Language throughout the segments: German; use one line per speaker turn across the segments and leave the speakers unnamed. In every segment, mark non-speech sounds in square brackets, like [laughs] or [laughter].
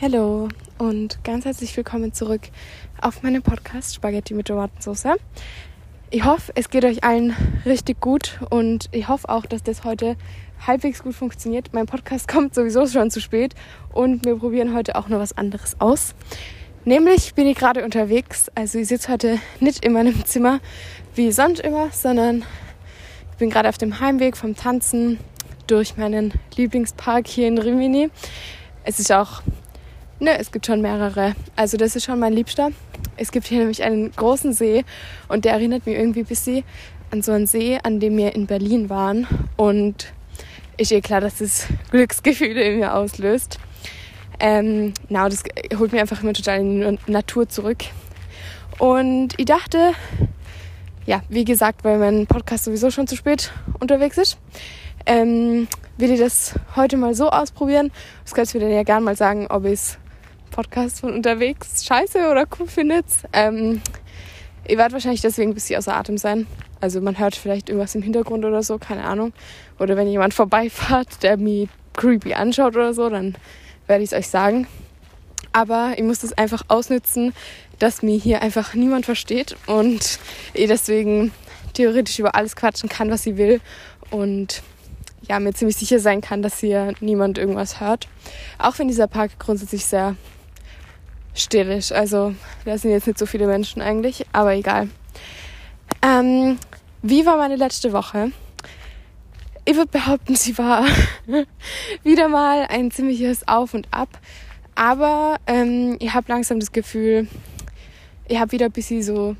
Hallo und ganz herzlich willkommen zurück auf meinem Podcast Spaghetti mit Tomatensauce. Ich hoffe, es geht euch allen richtig gut und ich hoffe auch, dass das heute halbwegs gut funktioniert. Mein Podcast [laughs] kommt sowieso schon zu spät und wir probieren heute auch noch was anderes aus. Nämlich bin ich gerade unterwegs, also ich sitze heute nicht in meinem Zimmer wie sonst immer, sondern ich bin gerade auf dem Heimweg vom Tanzen durch meinen Lieblingspark hier in Rimini. Es ist auch Ne, es gibt schon mehrere. Also das ist schon mein Liebster. Es gibt hier nämlich einen großen See und der erinnert mich irgendwie ein bisschen an so einen See, an dem wir in Berlin waren. Und ist eh klar, dass das Glücksgefühle in mir auslöst. Ähm, na, das holt mich einfach immer total in die Natur zurück. Und ich dachte, ja, wie gesagt, weil mein Podcast sowieso schon zu spät unterwegs ist, ähm, will ich das heute mal so ausprobieren. Das könnt ihr mir dann ja gerne mal sagen, ob ich es Podcast von unterwegs scheiße oder cool findet. Ähm, ihr werdet wahrscheinlich deswegen ein bisschen außer Atem sein. Also man hört vielleicht irgendwas im Hintergrund oder so, keine Ahnung. Oder wenn jemand vorbeifahrt, der mich creepy anschaut oder so, dann werde ich es euch sagen. Aber ich muss das einfach ausnutzen, dass mir hier einfach niemand versteht und ich deswegen theoretisch über alles quatschen kann, was sie will. Und ja, mir ziemlich sicher sein kann, dass hier niemand irgendwas hört. Auch wenn dieser Park grundsätzlich sehr still ist. Also da sind jetzt nicht so viele Menschen eigentlich, aber egal. Ähm, wie war meine letzte Woche? Ich würde behaupten, sie war [laughs] wieder mal ein ziemliches Auf und Ab. Aber ähm, ich habe langsam das Gefühl, ich habe wieder ein bisschen so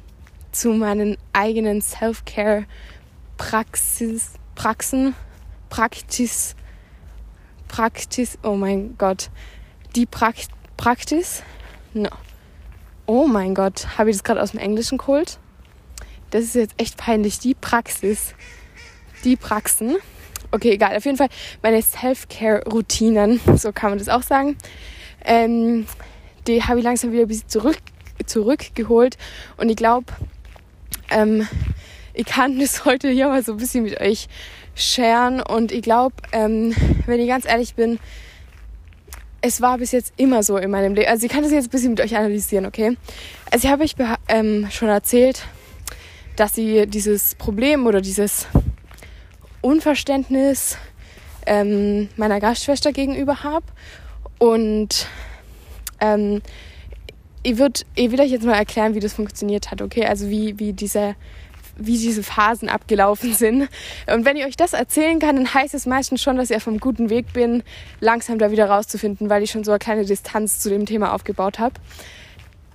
zu meinen eigenen Self-Care-Praxis, Praxen, Praktis, Praktis, oh mein Gott, die Prakt, Praktis No. Oh mein Gott, habe ich das gerade aus dem Englischen geholt? Das ist jetzt echt peinlich. Die Praxis. Die Praxen. Okay, egal. Auf jeden Fall meine Self-Care-Routinen, [laughs] so kann man das auch sagen. Ähm, die habe ich langsam wieder ein bisschen zurück, zurückgeholt. Und ich glaube, ähm, ich kann das heute hier mal so ein bisschen mit euch sharen. Und ich glaube, ähm, wenn ich ganz ehrlich bin, es war bis jetzt immer so in meinem Leben. Also ich kann das jetzt ein bisschen mit euch analysieren, okay? Also ich habe euch ähm, schon erzählt, dass sie dieses Problem oder dieses Unverständnis ähm, meiner Gastschwester gegenüber habe. Und ähm, ich, würd, ich will euch jetzt mal erklären, wie das funktioniert hat, okay? Also wie, wie diese wie diese Phasen abgelaufen sind. Und wenn ich euch das erzählen kann, dann heißt es meistens schon, dass ich auf einem guten Weg bin, langsam da wieder rauszufinden, weil ich schon so eine kleine Distanz zu dem Thema aufgebaut habe.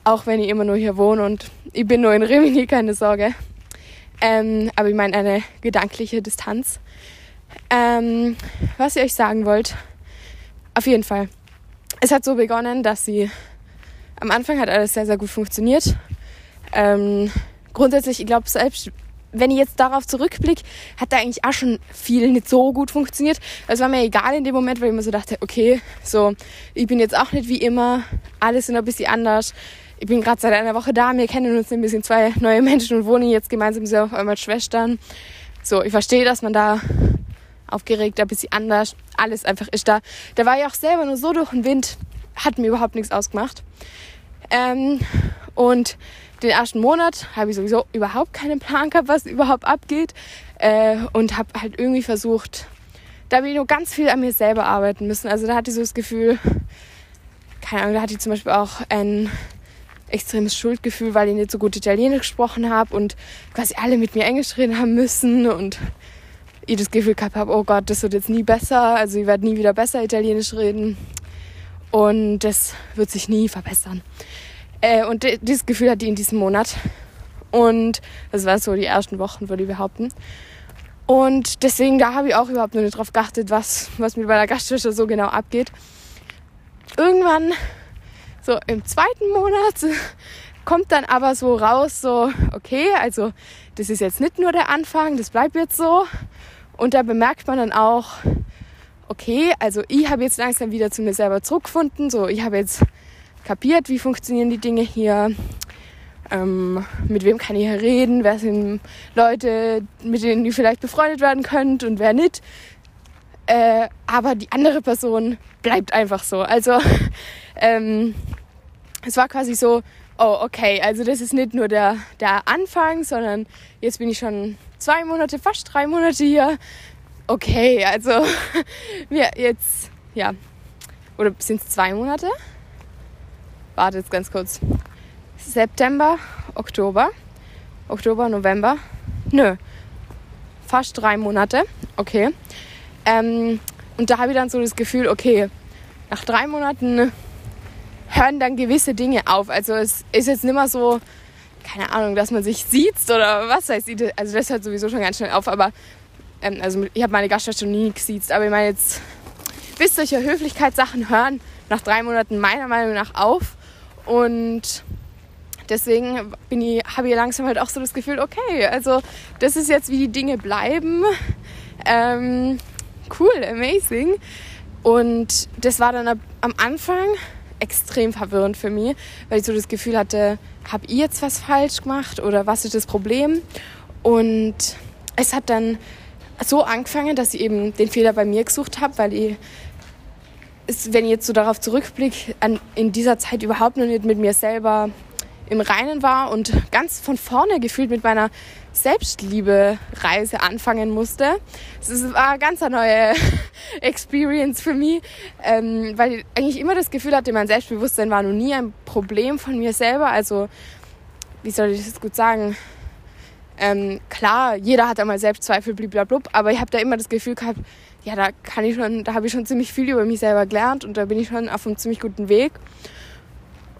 Auch wenn ich immer nur hier wohne und ich bin nur in Rimini, keine Sorge. Ähm, aber ich meine eine gedankliche Distanz. Ähm, was ich euch sagen wollt, auf jeden Fall. Es hat so begonnen, dass sie am Anfang hat alles sehr, sehr gut funktioniert. Ähm, grundsätzlich, ich glaube, selbst wenn ich jetzt darauf zurückblicke, hat da eigentlich auch schon viel nicht so gut funktioniert. Es war mir egal in dem Moment, weil ich mir so dachte, okay, so, ich bin jetzt auch nicht wie immer, alles ist ein bisschen anders. Ich bin gerade seit einer Woche da, wir kennen uns ein bisschen zwei neue Menschen und wohnen jetzt gemeinsam so auf einmal Schwestern. So, ich verstehe, dass man da aufgeregt, ein bisschen anders, alles einfach ist da. Da war ich auch selber nur so durch den Wind, hat mir überhaupt nichts ausgemacht. Ähm, und den ersten Monat habe ich sowieso überhaupt keinen Plan gehabt, was überhaupt abgeht. Äh, und habe halt irgendwie versucht, da habe ich nur ganz viel an mir selber arbeiten müssen. Also da hatte ich so das Gefühl, keine Ahnung, da hatte ich zum Beispiel auch ein extremes Schuldgefühl, weil ich nicht so gut Italienisch gesprochen habe und quasi alle mit mir Englisch reden haben müssen und ich das Gefühl gehabt habe, oh Gott, das wird jetzt nie besser, also ich werde nie wieder besser Italienisch reden und das wird sich nie verbessern. Äh, und dieses Gefühl hatte ich in diesem Monat. Und das waren so die ersten Wochen, würde ich behaupten. Und deswegen, da habe ich auch überhaupt nur nicht drauf geachtet, was, was mit meiner Gastwäsche so genau abgeht. Irgendwann, so im zweiten Monat, [laughs] kommt dann aber so raus, so, okay, also das ist jetzt nicht nur der Anfang, das bleibt jetzt so. Und da bemerkt man dann auch, okay, also ich habe jetzt langsam wieder zu mir selber zurückgefunden, so ich habe jetzt kapiert, wie funktionieren die Dinge hier, ähm, mit wem kann ich hier reden, wer sind Leute, mit denen ihr vielleicht befreundet werden könnt und wer nicht. Äh, aber die andere Person bleibt einfach so. Also [laughs] ähm, es war quasi so, oh, okay, also das ist nicht nur der, der Anfang, sondern jetzt bin ich schon zwei Monate, fast drei Monate hier. Okay, also [laughs] wir jetzt, ja, oder sind es zwei Monate? Warte jetzt ganz kurz. September, Oktober, Oktober, November. Nö, fast drei Monate. Okay. Ähm, und da habe ich dann so das Gefühl, okay, nach drei Monaten hören dann gewisse Dinge auf. Also es ist jetzt nicht mehr so, keine Ahnung, dass man sich sieht oder was weiß ich. Also das hört sowieso schon ganz schnell auf. Aber ähm, also ich habe meine Gastschwester nie gesiezt. Aber ich meine jetzt, bis solche Höflichkeitssachen hören nach drei Monaten meiner Meinung nach auf. Und deswegen ich, habe ich langsam halt auch so das Gefühl, okay, also das ist jetzt, wie die Dinge bleiben. Ähm, cool, amazing. Und das war dann ab, am Anfang extrem verwirrend für mich, weil ich so das Gefühl hatte, habe ich jetzt was falsch gemacht oder was ist das Problem? Und es hat dann so angefangen, dass ich eben den Fehler bei mir gesucht habe, weil ich, wenn ich jetzt so darauf zurückblicke, in dieser Zeit überhaupt noch nicht mit mir selber im Reinen war und ganz von vorne gefühlt mit meiner Selbstliebe-Reise anfangen musste. Es war eine ganz neue [laughs] Experience für mich, ähm, weil ich eigentlich immer das Gefühl hatte, mein Selbstbewusstsein war noch nie ein Problem von mir selber. Also, wie soll ich das gut sagen? Ähm, klar, jeder hat einmal Selbstzweifel, blablabla, aber ich habe da immer das Gefühl gehabt, ja, da kann ich schon, da habe ich schon ziemlich viel über mich selber gelernt und da bin ich schon auf einem ziemlich guten Weg.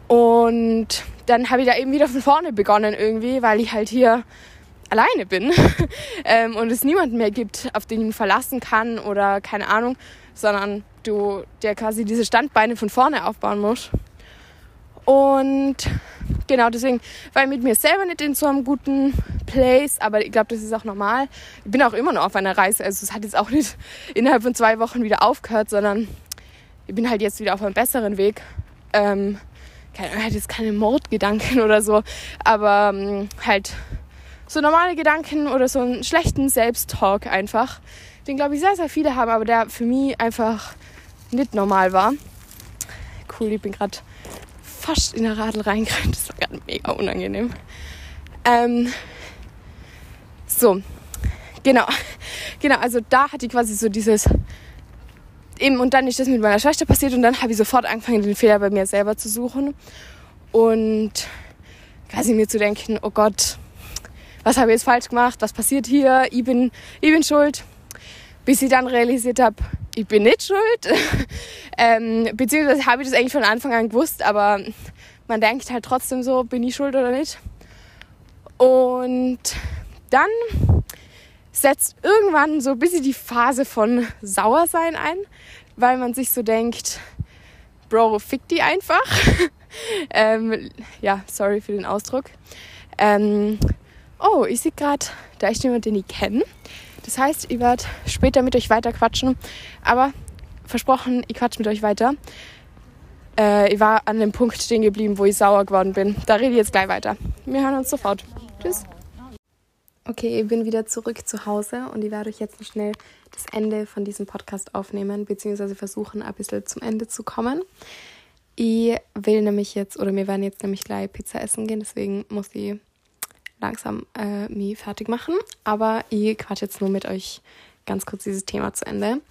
Und dann habe ich da eben wieder von vorne begonnen irgendwie, weil ich halt hier alleine bin [laughs] ähm, und es niemanden mehr gibt, auf den ich mich verlassen kann oder keine Ahnung, sondern du der quasi diese Standbeine von vorne aufbauen musst. Und genau deswegen ich mit mir selber nicht in so einem guten Place, aber ich glaube, das ist auch normal. Ich bin auch immer noch auf einer Reise, also es hat jetzt auch nicht [laughs] innerhalb von zwei Wochen wieder aufgehört, sondern ich bin halt jetzt wieder auf einem besseren Weg. Ähm, keine, hatte jetzt keine Mordgedanken [laughs] oder so, aber ähm, halt so normale Gedanken oder so einen schlechten Selbsttalk einfach, den glaube ich sehr, sehr viele haben, aber der für mich einfach nicht normal war. Cool, ich bin gerade fast in der Radl reingerannt. [laughs] Das war gerade mega unangenehm. Ähm, so, genau. [laughs] Genau, also da hatte ich quasi so dieses. Eben, und dann ist das mit meiner Schwester passiert und dann habe ich sofort angefangen, den Fehler bei mir selber zu suchen. Und quasi mir zu denken, oh Gott, was habe ich jetzt falsch gemacht, was passiert hier, ich bin, ich bin schuld. Bis ich dann realisiert habe, ich bin nicht schuld. [laughs] ähm, beziehungsweise habe ich das eigentlich von Anfang an gewusst, aber man denkt halt trotzdem so, bin ich schuld oder nicht. Und dann setzt irgendwann so ein bisschen die Phase von Sauersein ein, weil man sich so denkt, Bro, fick die einfach. [laughs] ähm, ja, sorry für den Ausdruck. Ähm, oh, ich sehe gerade, da ist jemand, den ich kenne. Das heißt, ich werde später mit euch weiter quatschen. Aber versprochen, ich quatsch mit euch weiter. Äh, ich war an dem Punkt stehen geblieben, wo ich sauer geworden bin. Da rede ich jetzt gleich weiter. Wir hören uns sofort. Tschüss. Okay, ich bin wieder zurück zu Hause und ich werde euch jetzt schnell das Ende von diesem Podcast aufnehmen, beziehungsweise versuchen, ein bisschen zum Ende zu kommen. Ich will nämlich jetzt, oder wir werden jetzt nämlich gleich Pizza essen gehen, deswegen muss ich langsam äh, mich fertig machen. Aber ich quatsche jetzt nur mit euch ganz kurz dieses Thema zu Ende.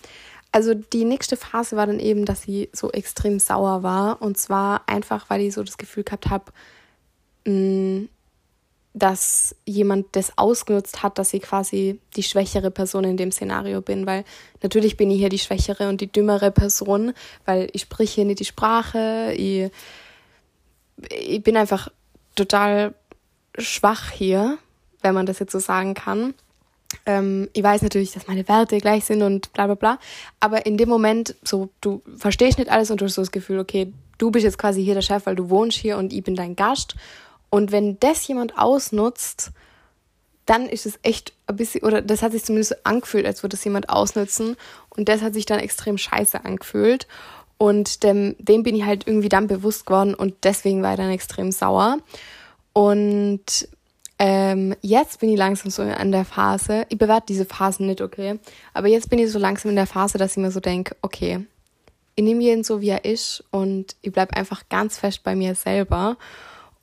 Also die nächste Phase war dann eben, dass sie so extrem sauer war. Und zwar einfach, weil ich so das Gefühl gehabt habe, mm, dass jemand das ausgenutzt hat, dass ich quasi die schwächere Person in dem Szenario bin. Weil natürlich bin ich hier die schwächere und die dümmere Person, weil ich spreche hier nicht die Sprache. Ich, ich bin einfach total schwach hier, wenn man das jetzt so sagen kann. Ähm, ich weiß natürlich, dass meine Werte gleich sind und bla bla bla. Aber in dem Moment, so, du verstehst nicht alles und du hast so das Gefühl, okay, du bist jetzt quasi hier der Chef, weil du wohnst hier und ich bin dein Gast. Und wenn das jemand ausnutzt, dann ist es echt ein bisschen, oder das hat sich zumindest angefühlt, als würde es jemand ausnutzen. Und das hat sich dann extrem scheiße angefühlt. Und dem, dem bin ich halt irgendwie dann bewusst geworden und deswegen war ich dann extrem sauer. Und ähm, jetzt bin ich langsam so an der Phase, ich bewerte diese Phasen nicht, okay, aber jetzt bin ich so langsam in der Phase, dass ich mir so denke, okay, ich nehme jeden so, wie er ist und ich bleibe einfach ganz fest bei mir selber.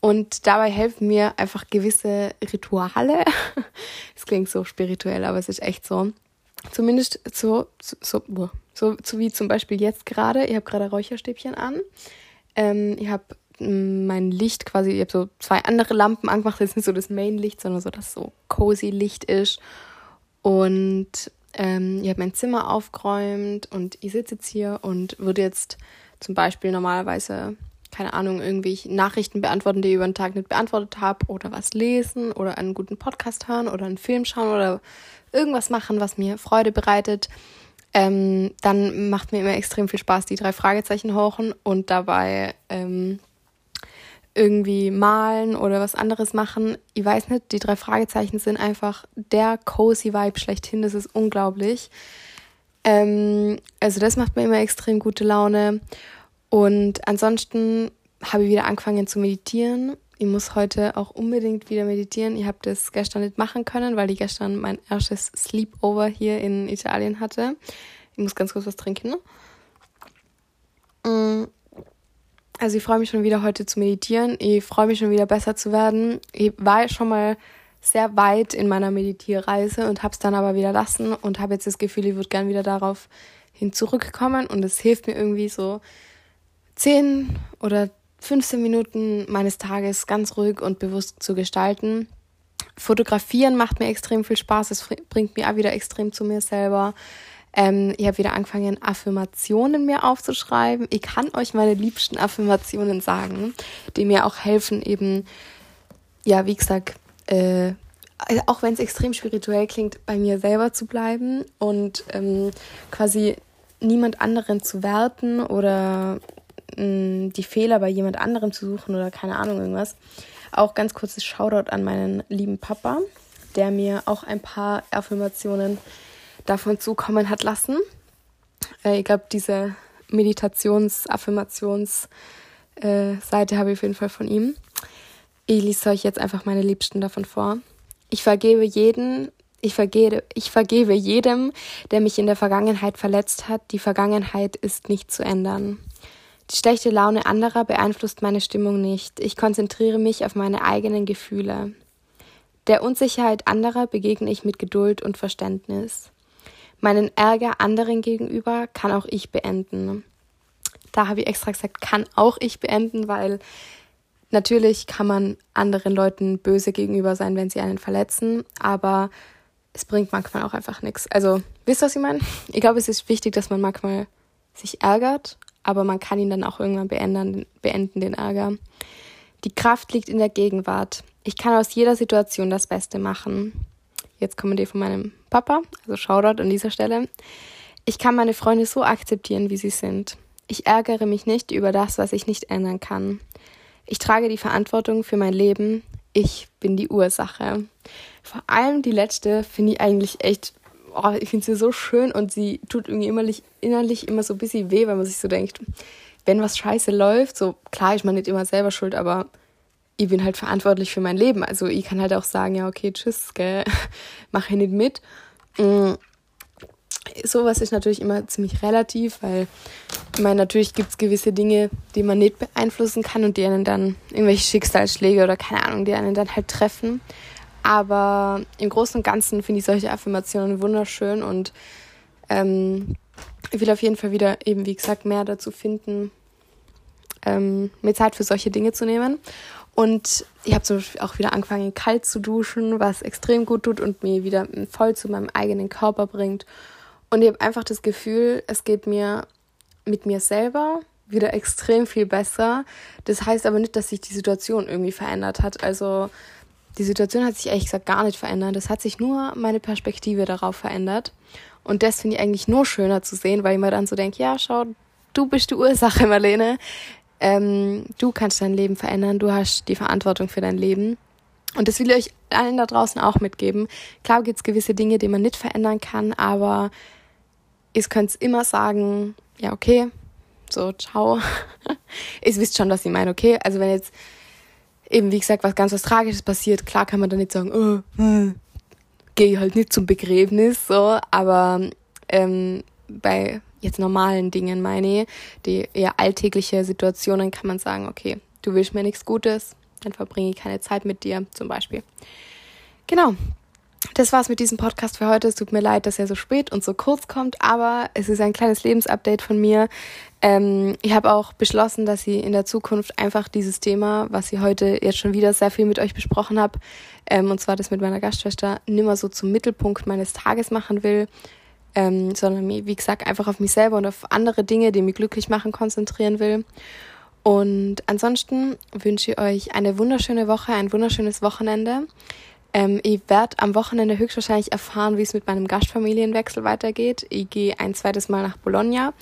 Und dabei helfen mir einfach gewisse Rituale. [laughs] Es klingt so spirituell, aber es ist echt so. Zumindest so, so, so, so, so wie zum Beispiel jetzt gerade. Ich habe gerade Räucherstäbchen an. Ähm, ich habe mein Licht quasi, ich habe so zwei andere Lampen angemacht, jetzt nicht so das Main-Licht, sondern so, dass so cozy Licht ist. Und ähm, ich habe mein Zimmer aufgeräumt und ich sitze jetzt hier und würde jetzt zum Beispiel normalerweise, keine Ahnung, irgendwie Nachrichten beantworten, die ich über den Tag nicht beantwortet habe, oder was lesen oder einen guten Podcast hören oder einen Film schauen oder irgendwas machen, was mir Freude bereitet. Ähm, dann macht mir immer extrem viel Spaß, die drei Fragezeichen hochen und dabei ähm, irgendwie malen oder was anderes machen. Ich weiß nicht, die drei Fragezeichen sind einfach der cozy Vibe schlechthin. Das ist unglaublich. Ähm, also das macht mir immer extrem gute Laune. Und ansonsten habe ich wieder angefangen zu meditieren. Ich muss heute auch unbedingt wieder meditieren. Ich habe das gestern nicht machen können, weil ich gestern mein erstes Sleepover hier in Italien hatte. Ich muss ganz kurz was trinken. Mm. Also ich freue mich schon wieder heute zu meditieren. Ich freue mich schon wieder besser zu werden. Ich war schon mal sehr weit in meiner Meditierreise und habe es dann aber wieder lassen und habe jetzt das Gefühl, ich würde gern wieder darauf hin zurückkommen und es hilft mir irgendwie so 10 oder 15 Minuten meines Tages ganz ruhig und bewusst zu gestalten. Fotografieren macht mir extrem viel Spaß. Es bringt mir auch wieder extrem zu mir selber. Ähm, ich habe wieder angefangen, Affirmationen mir aufzuschreiben. Ich kann euch meine liebsten Affirmationen sagen, die mir auch helfen, eben, ja, wie gesagt, äh, auch wenn es extrem spirituell klingt, bei mir selber zu bleiben und ähm, quasi niemand anderen zu werten oder mh, die Fehler bei jemand anderem zu suchen oder keine Ahnung irgendwas. Auch ganz kurzes Shoutout an meinen lieben Papa, der mir auch ein paar Affirmationen davon zukommen hat lassen. Äh, ich glaube, diese Meditations-, Affirmations- äh, Seite habe ich auf jeden Fall von ihm. Ich lese euch jetzt einfach meine Liebsten davon vor. Ich vergebe jeden, ich vergebe, ich vergebe jedem, der mich in der Vergangenheit verletzt hat. Die Vergangenheit ist nicht zu ändern. Die schlechte Laune anderer beeinflusst meine Stimmung nicht. Ich konzentriere mich auf meine eigenen Gefühle. Der Unsicherheit anderer begegne ich mit Geduld und Verständnis. Meinen Ärger anderen gegenüber kann auch ich beenden. Da habe ich extra gesagt, kann auch ich beenden, weil natürlich kann man anderen Leuten böse gegenüber sein, wenn sie einen verletzen, aber es bringt manchmal auch einfach nichts. Also, wisst ihr, was ich meine? Ich glaube, es ist wichtig, dass man manchmal sich ärgert, aber man kann ihn dann auch irgendwann beenden, beenden den Ärger. Die Kraft liegt in der Gegenwart. Ich kann aus jeder Situation das Beste machen. Jetzt kommen die von meinem Papa, also Shoutout an dieser Stelle. Ich kann meine Freunde so akzeptieren, wie sie sind. Ich ärgere mich nicht über das, was ich nicht ändern kann. Ich trage die Verantwortung für mein Leben. Ich bin die Ursache. Vor allem die letzte finde ich eigentlich echt, oh, ich finde sie so schön und sie tut irgendwie innerlich, innerlich immer so ein bisschen weh, weil man sich so denkt, wenn was scheiße läuft, so klar ist man nicht immer selber schuld, aber ich bin halt verantwortlich für mein Leben. Also ich kann halt auch sagen, ja, okay, tschüss, gell, [laughs] mach ich nicht mit. Mhm. Sowas ist natürlich immer ziemlich relativ, weil ich meine, natürlich gibt es gewisse Dinge, die man nicht beeinflussen kann und die einen dann irgendwelche Schicksalsschläge oder keine Ahnung, die einen dann halt treffen. Aber im Großen und Ganzen finde ich solche Affirmationen wunderschön und ähm, ich will auf jeden Fall wieder eben, wie gesagt, mehr dazu finden, ähm, mir Zeit für solche Dinge zu nehmen. Und ich habe zum Beispiel auch wieder angefangen, kalt zu duschen, was extrem gut tut und mir wieder voll zu meinem eigenen Körper bringt. Und ich habe einfach das Gefühl, es geht mir mit mir selber wieder extrem viel besser. Das heißt aber nicht, dass sich die Situation irgendwie verändert hat. Also die Situation hat sich ehrlich gesagt gar nicht verändert. Es hat sich nur meine Perspektive darauf verändert. Und das finde ich eigentlich nur schöner zu sehen, weil ich mir dann so denke, ja, schau, du bist die Ursache, Marlene. Ähm, du kannst dein Leben verändern, du hast die Verantwortung für dein Leben. Und das will ich euch allen da draußen auch mitgeben. Klar gibt es gewisse Dinge, die man nicht verändern kann, aber ihr könnt immer sagen, ja, okay, so, ciao. [laughs] ihr wisst schon, was ich meine, okay? Also wenn jetzt, eben, wie gesagt, was ganz was Tragisches passiert, klar kann man dann nicht sagen, oh, hm, gehe halt nicht zum Begräbnis, so, aber ähm, bei jetzt normalen Dingen meine ich, die eher alltägliche Situationen, kann man sagen, okay, du willst mir nichts Gutes, dann verbringe ich keine Zeit mit dir, zum Beispiel. Genau. Das war's mit diesem Podcast für heute. Es tut mir leid, dass er so spät und so kurz kommt, aber es ist ein kleines Lebensupdate von mir. Ähm, ich habe auch beschlossen, dass ich in der Zukunft einfach dieses Thema, was ich heute jetzt schon wieder sehr viel mit euch besprochen habe, ähm, und zwar das mit meiner Gastschwester, nimmer so zum Mittelpunkt meines Tages machen will, ähm, sondern mich, wie gesagt, einfach auf mich selber und auf andere Dinge, die mich glücklich machen, konzentrieren will. Und ansonsten wünsche ich euch eine wunderschöne Woche, ein wunderschönes Wochenende. Ähm, ich werde am Wochenende höchstwahrscheinlich erfahren, wie es mit meinem Gastfamilienwechsel weitergeht. Ich gehe ein zweites Mal nach Bologna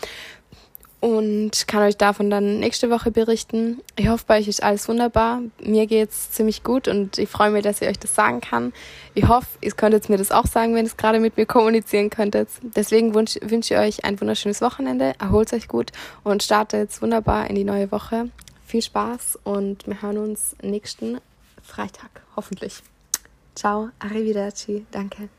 und kann euch davon dann nächste Woche berichten. Ich hoffe, bei euch ist alles wunderbar. Mir geht's ziemlich gut und ich freue mich, dass ich euch das sagen kann. Ich hoffe, ihr könntet mir das auch sagen, wenn ihr es gerade mit mir kommunizieren könntet. Deswegen wünsche wünsch ich euch ein wunderschönes Wochenende. Erholt euch gut und startet wunderbar in die neue Woche. Viel Spaß und wir hören uns nächsten Freitag, hoffentlich. Ciao, arrivederci, danke.